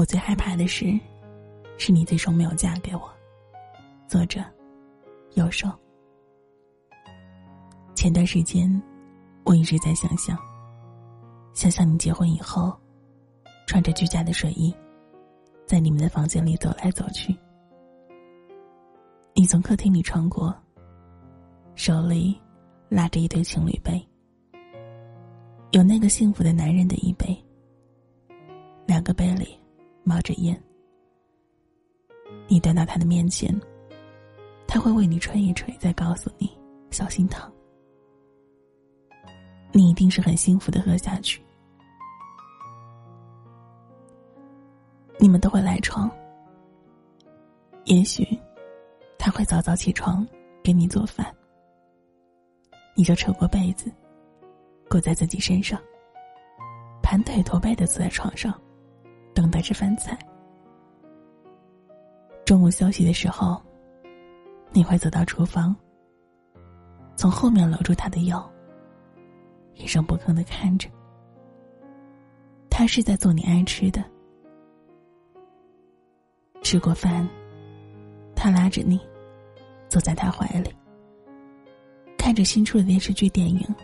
我最害怕的事，是你最终没有嫁给我。作者：右手。前段时间，我一直在想象，想象你结婚以后，穿着居家的睡衣，在你们的房间里走来走去。你从客厅里穿过，手里拉着一堆情侣杯，有那个幸福的男人的一杯，两个杯里冒着烟。你端到他的面前，他会为你吹一吹，再告诉你小心烫。你一定是很幸福的喝下去。你们都会赖床，也许。他会早早起床给你做饭，你就扯过被子裹在自己身上，盘腿驼背的坐在床上，等待着饭菜。中午休息的时候，你会走到厨房，从后面搂住他的腰，一声不吭的看着，他是在做你爱吃的。吃过饭，他拉着你。坐在他怀里，看着新出的电视剧、电影，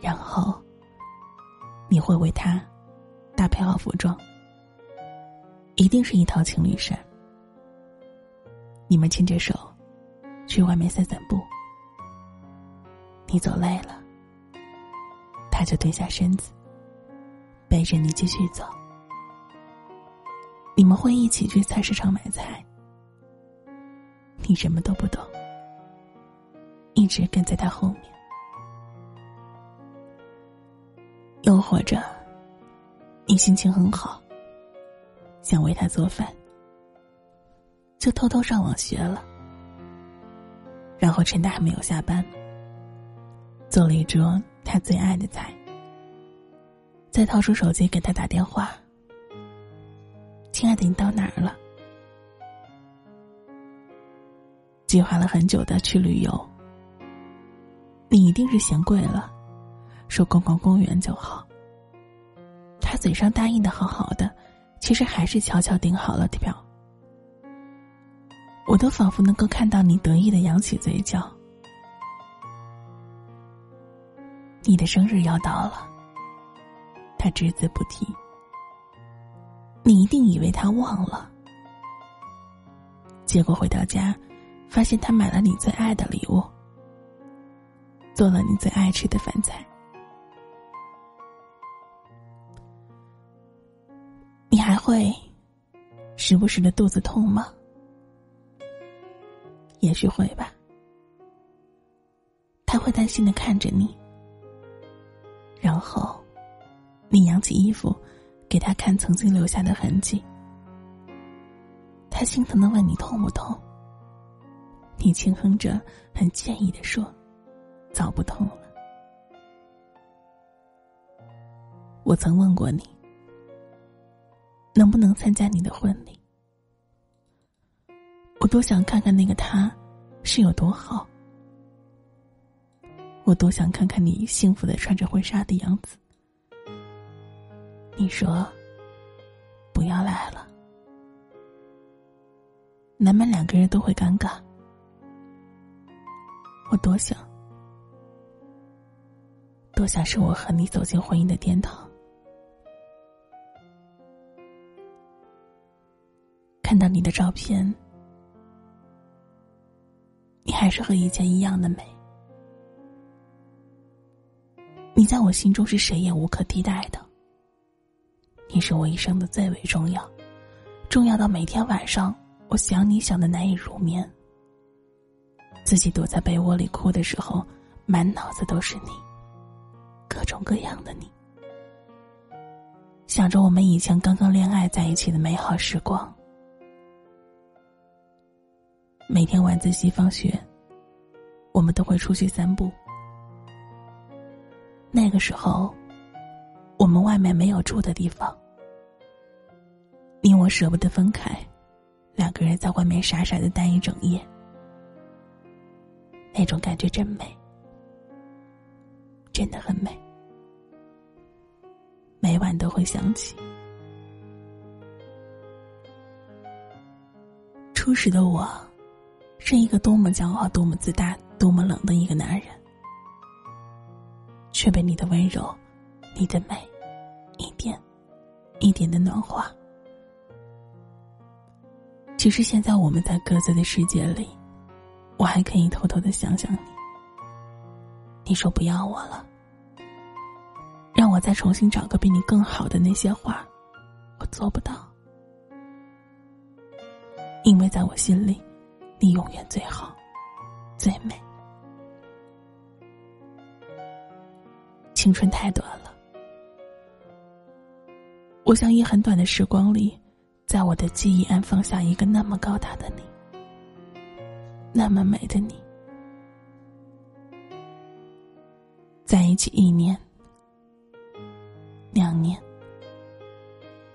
然后你会为他配好服装，一定是一套情侣衫。你们牵着手去外面散散步，你走累了，他就蹲下身子，背着你继续走。你们会一起去菜市场买菜。你什么都不懂，一直跟在他后面。又或者，你心情很好，想为他做饭，就偷偷上网学了，然后趁他还没有下班，做了一桌他最爱的菜，再掏出手机给他打电话：“亲爱的，你到哪儿了？”计划了很久的去旅游，你一定是嫌贵了，说逛逛公园就好。他嘴上答应的好好的，其实还是悄悄订好了的票。我都仿佛能够看到你得意的扬起嘴角。你的生日要到了，他只字不提。你一定以为他忘了，结果回到家。发现他买了你最爱的礼物，做了你最爱吃的饭菜。会时不时的肚子痛吗？也许会吧。他会担心的看着你，然后你扬起衣服给他看曾经留下的痕迹。他心疼的问你痛不痛？你轻哼着，很歉意的说：“早不痛了。”我曾问过你，能不能参加你的婚礼？我多想看看那个他是有多好，我多想看看你幸福的穿着婚纱的样子。你说：“不要来了，难免两个人都会尴尬。”我多想，多想是我和你走进婚姻的殿堂，到你的照片，你还是和以前一样的美。你在我心中是谁也无可替代的，你是我一生的最为重要，重要到每天晚上我想你想的难以入眠。自己躲在被窝里哭的时候，满脑子都是你，各种各样的你，想着我们以前刚刚恋爱在一起的美好时光。每天晚自习放学，我们都会出去散步。那个时候，我们外面没有住的地方，你我舍不得分开，两个人在外面傻傻的待一整夜，那种感觉真美，真的很美，每晚都会想起。初始的我。是一个多么骄傲、多么自大、多么冷的一个男人，却被你的温柔、你的美，一点一点的暖化。其实现在我们在各自的世界里，我还可以偷偷的想想你。你说不要我了，让我再重新找个比你更好的那些话，我做不到。因为在我心里，你永远最好，最美。青春太短了，我想以很短的时光里，在我的记忆安放下一个那么高大的你，那么美的你。在一起一年、两年、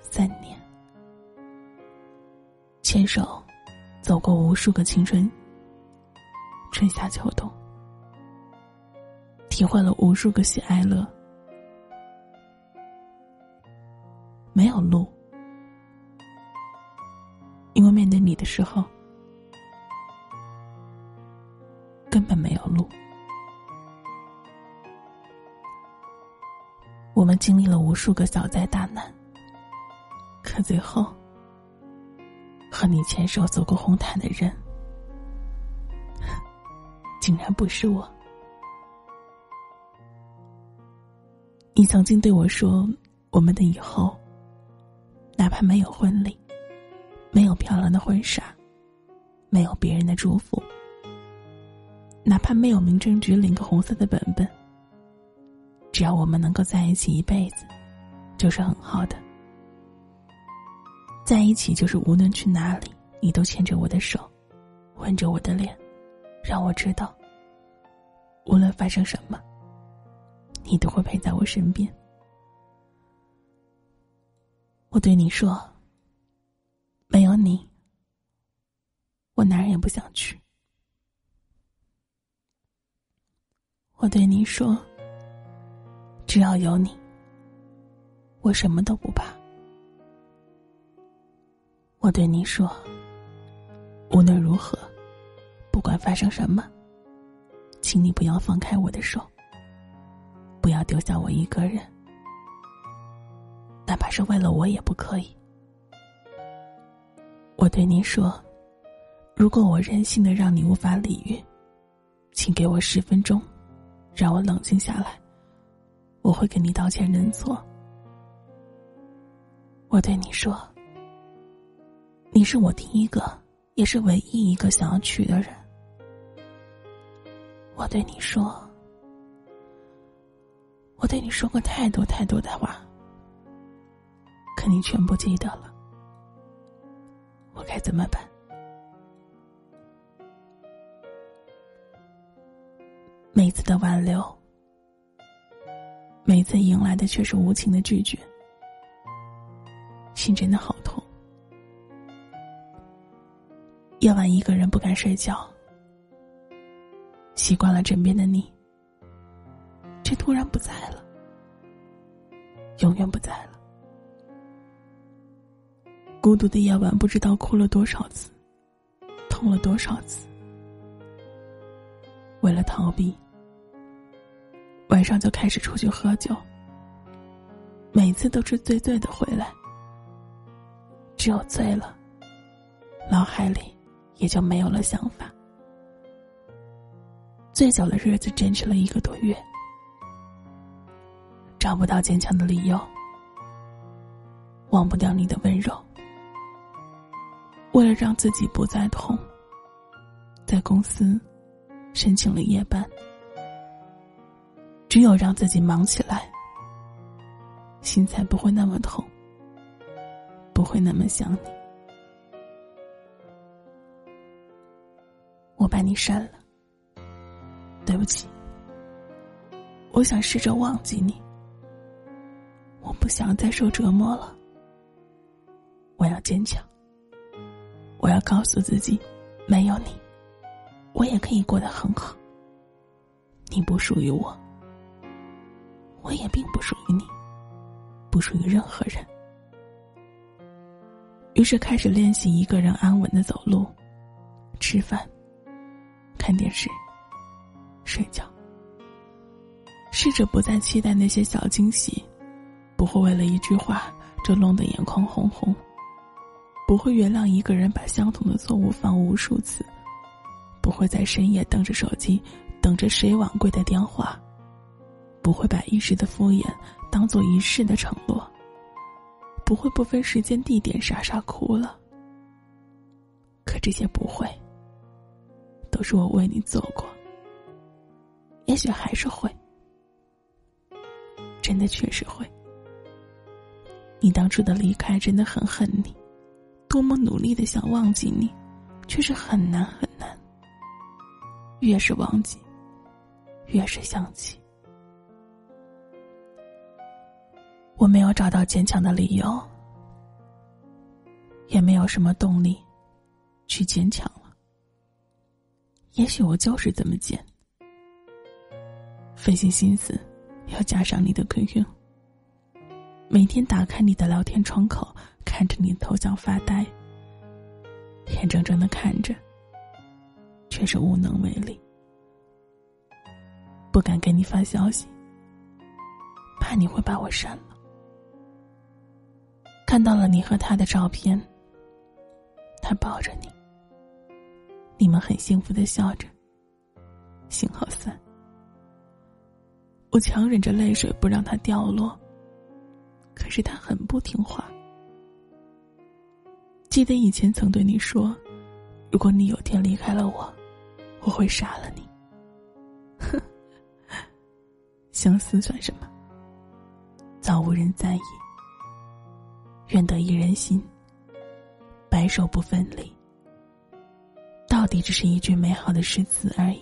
三年。牵手，走过无数个青春，春夏秋冬，体会了无数个喜哀乐。没有路，因为面对你的时候，根本没有路。我们经历了无数个小灾大难，可最后。和你牵手走过红毯的人，竟然不是我。你曾经对我说：“我们的以后，哪怕没有婚礼，没有漂亮的婚纱，没有别人的祝福，哪怕没有民政局领个红色的本本，只要我们能够在一起一辈子，就是很好的。”在一起就是无论去哪里，你都牵着我的手，吻着我的脸，让我知道，无论发生什么，你都会陪在我身边。我对你说，没有你，我哪儿也不想去。我对你说，只要有你，我什么都不怕。我对你说：“无论如何，不管发生什么，请你不要放开我的手，不要丢下我一个人，哪怕是为了我也不可以。”我对你说：“如果我任性的让你无法理喻，请给我十分钟，让我冷静下来，我会跟你道歉认错。”我对你说。你是我第一个，也是唯一一个想要娶的人。我对你说，我对你说过太多太多的话，可你全不记得了。我该怎么办？每次的挽留，每次迎来的却是无情的拒绝，心真的好夜晚一个人不敢睡觉，习惯了枕边的你，却突然不在了，永远不在了。孤独的夜晚，不知道哭了多少次，痛了多少次。为了逃避，晚上就开始出去喝酒，每次都是醉醉的回来，只有醉了，脑海里。也就没有了想法。最久的日子坚持了一个多月，找不到坚强的理由，忘不掉你的温柔。为了让自己不再痛，在公司申请了夜班。只有让自己忙起来，心才不会那么痛，不会那么想你。把你删了，对不起。我想试着忘记你，我不想再受折磨了。我要坚强，我要告诉自己，没有你，我也可以过得很好。你不属于我，我也并不属于你，不属于任何人。于是开始练习一个人安稳的走路。吃饭、看电视、睡觉。试着不再期待那些小惊喜，不会为了一句话就弄得眼眶红红，不会原谅一个人把相同的错误犯无数次，不会在深夜瞪着手机，等着谁晚归的电话，不会把一时的敷衍当做一世的承诺，不会不分时间地点傻傻哭了。可这些不会，都是我为你做过，也许还是会。真的确实会。你当初的离开真的很恨你，多么努力的想忘记你，却是很难很难。越是忘记，越是想起。我没有找到坚强的理由，也没有什么动力去坚强。也许我就是这么贱，费尽心思。要加上你的 QQ，每天打开你的聊天窗口，看着你的头像发呆，眼睁睁的看着，却是无能为力，不敢给你发消息，怕你会把我删了。看到了你和他的照片，他抱着你，你们很幸福的笑着，幸好三。我强忍着泪水不让它掉落，可是他很不听话。记得以前曾对你说，如果你有天离开了我，我会杀了你。哼，相思算什么？早无人在意。愿得一人心，白首不分离。到底只是一句美好的诗词而已。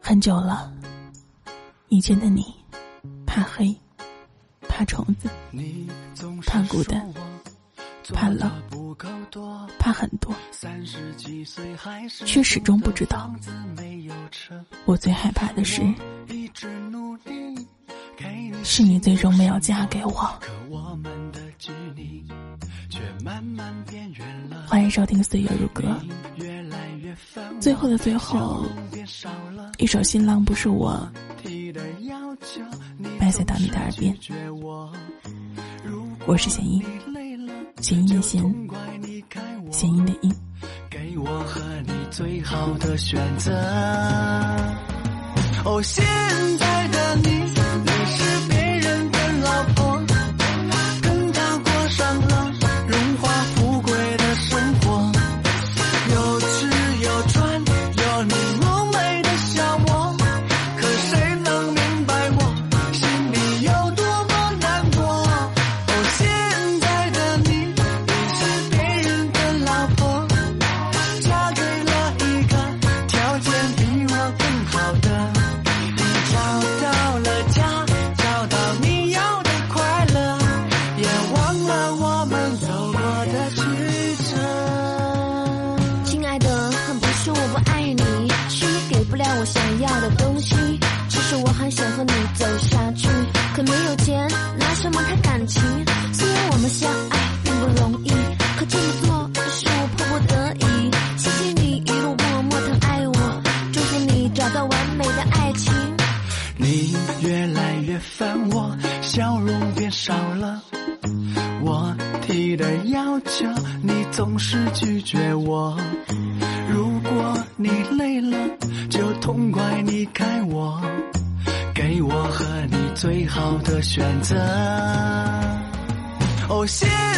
很久了，以前的你，怕黑，怕虫子，怕孤单，怕冷，怕很多，却始终不知道，我最害怕的是，是你最终没有嫁给我。欢迎收听《岁月如歌》，最后的最后。一首新郎不是我，白塞到你的耳边。我是弦音，弦音的弦，弦音的音。给我和你最好的选择。哦，现在总我心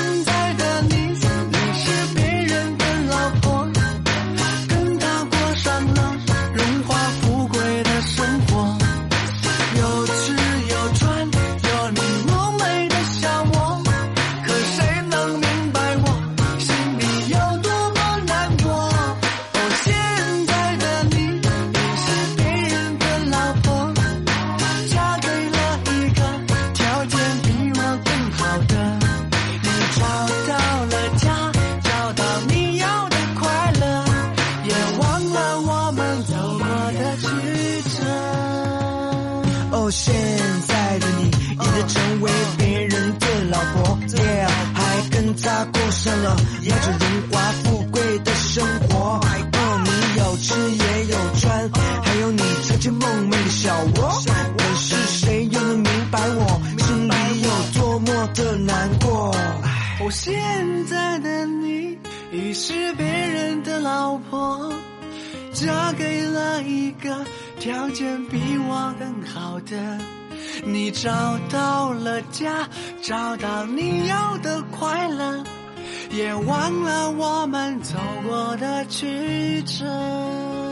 上了压着荣华富贵的生活。过，你有吃也有穿，还有你曾经梦寐的小窝。可是谁又能明白我心里有多么的难过？哦，现在的你已是别人的老婆，嫁给了一个条件比我更好的。你找到了家，找到你要的快乐，别忘了我们走过的曲折。